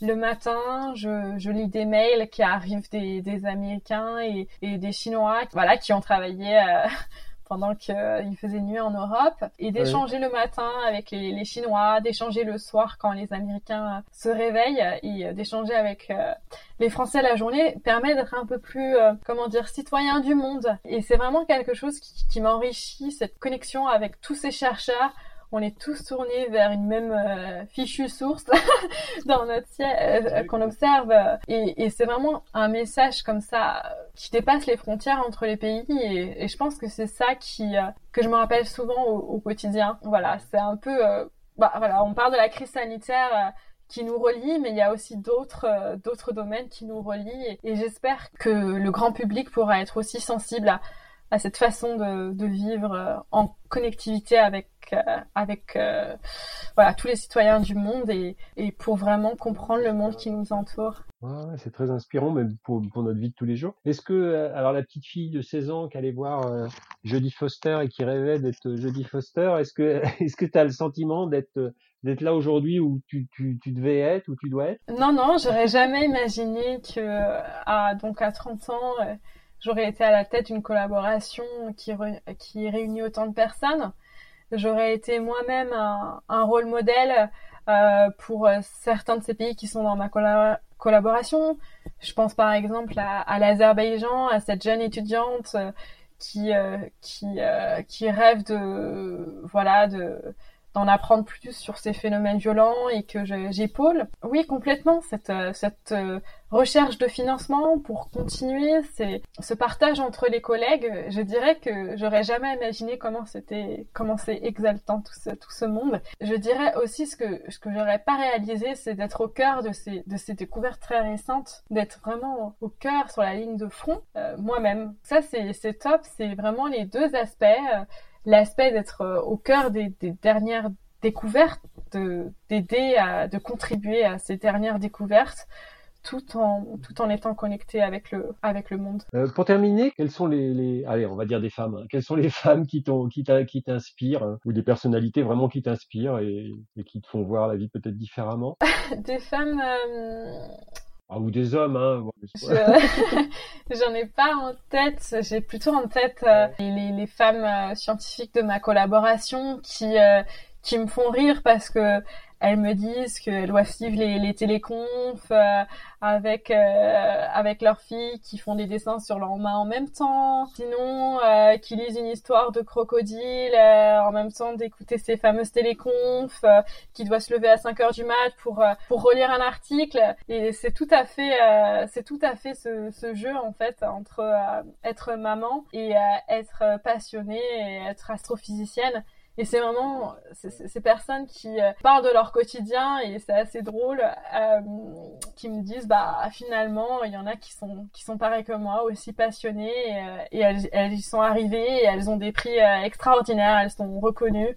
S2: le matin je, je, lis des mails qui arrivent des, des Américains et, et, des Chinois voilà qui ont travaillé euh, pendant qu'il faisait nuit en Europe et d'échanger le matin avec les, les Chinois, d'échanger le soir quand les Américains se réveillent et d'échanger avec les Français la journée permet d'être un peu plus, euh, comment dire, citoyen du monde. Et c'est vraiment quelque chose qui, qui m'enrichit, cette connexion avec tous ces chercheurs. On est tous tournés vers une même euh, fichue source dans notre ciel euh, qu'on observe. Et, et c'est vraiment un message comme ça qui dépasse les frontières entre les pays. Et, et je pense que c'est ça qui que je me rappelle souvent au, au quotidien. Voilà, c'est un peu bah voilà, on parle de la crise sanitaire qui nous relie, mais il y a aussi d'autres euh, d'autres domaines qui nous relient. Et, j'espère que le grand public pourra être aussi sensible à, à cette façon de, de vivre euh, en connectivité avec euh, avec voilà tous les citoyens du monde et, et pour vraiment comprendre le monde qui nous entoure.
S4: Ouais, c'est très inspirant même pour, pour, notre vie de tous les jours. Est-ce que alors la petite fille de 16 ans qui allait voir euh, Jodie Foster et qui rêvait d'être Jodie Foster, est-ce que est-ce que tu as le sentiment d'être d'être là aujourd'hui où tu, tu, tu, devais être, où tu dois être?
S2: Non, non, j'aurais jamais imaginé que à, donc à 30 ans, euh, j'aurais été à la tête d'une collaboration qui, qui réunit autant de personnes. J'aurais été moi-même un, un, rôle modèle euh, pour euh, certains de ces pays qui sont dans ma collaboration. Je pense par exemple à, à l'Azerbaïdjan, à cette jeune étudiante euh, qui qui qui rêve de voilà de d'en apprendre plus sur ces phénomènes violents et que j'épaule. Oui, complètement, cette, euh, cette euh, recherche de financement pour continuer c'est ce partage entre les collègues, je dirais que j'aurais jamais imaginé comment c'était, comment c'est exaltant tout ce, tout ce monde. Je dirais aussi ce que, ce que j'aurais pas réalisé, c'est d'être au cœur de ces, de ces découvertes très récentes, d'être vraiment au cœur sur la ligne de front, euh, moi-même. Ça, c'est, c'est top, c'est vraiment les deux aspects l'aspect d'être euh, au cœur des, des dernières découvertes, d'aider à de contribuer à ces dernières découvertes tout en tout en étant connecté avec le avec le monde.
S4: Euh, pour terminer, quelles sont les, les allez on va dire des femmes hein. quelles sont les femmes qui t'ont qui t'inspirent hein, ou des personnalités vraiment qui t'inspirent et, et, qui te font voir la vie peut-être différemment?
S2: Des femmes. Euh...
S4: Ah, ou des hommes, hein.
S2: J'en ai pas en tête. J'ai plutôt en tête euh, les, les, femmes euh, scientifiques de ma collaboration qui euh, qui me font rire parce que elles me disent qu'elles doivent suivre les, les téléconfs euh, avec euh, avec leurs filles qui font des dessins sur leurs mains en même temps, sinon euh, qui lisent une histoire de crocodile en même temps d'écouter ces fameuses téléconfs, qui doivent se lever à 5 heures du mat pour pour relire un article. Et c'est tout à fait c'est tout à fait ce, ce jeu en fait entre être maman et être passionnée et être astrophysicienne. Et c'est vraiment ces personnes qui euh, parlent de leur quotidien et c'est assez drôle, euh, qui me disent bah finalement il y en a qui sont qui sont pareils que moi, aussi passionnées et, euh, et elles, elles y sont arrivées et elles ont des prix euh, extraordinaires, elles sont reconnues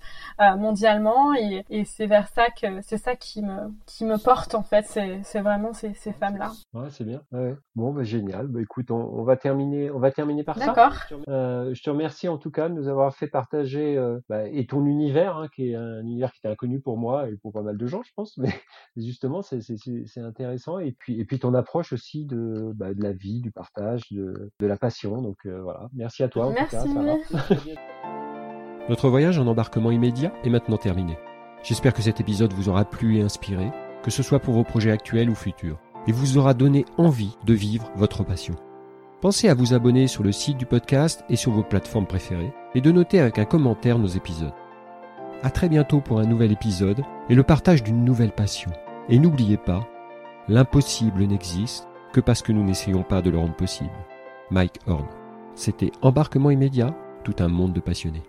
S2: mondialement et, et c'est vers ça que c'est ça qui me qui me porte en fait, c'est c'est vraiment ces, ces femmes là.
S4: Ouais c'est bien. Ouais. Bon bah génial. Bah écoute on, on, va terminer on va terminer par ça.
S2: D'accord.
S4: je te remercie en tout cas de nous avoir fait partager bah, et ton univers, hein, qui est un univers qui était inconnu pour moi et pour pas mal de gens, je pense. Mais justement, c'est intéressant. Et puis, et puis ton approche aussi de, bah, de la vie, du partage, de, de la passion. Donc euh, voilà, merci à toi. En
S2: merci.
S4: Tout cas,
S3: Notre voyage en embarquement immédiat est maintenant terminé. J'espère que cet épisode vous aura plu et inspiré, que ce soit pour vos projets actuels ou futurs, et vous aura donné envie de vivre votre passion. Pensez à vous abonner sur le site du podcast et sur vos plateformes préférées, et de noter avec un commentaire nos épisodes. À très bientôt pour un nouvel épisode et le partage d'une nouvelle passion. Et n'oubliez pas, l'impossible n'existe que parce que nous n'essayons pas de le rendre possible. Mike Horn. C'était Embarquement immédiat, tout un monde de passionnés.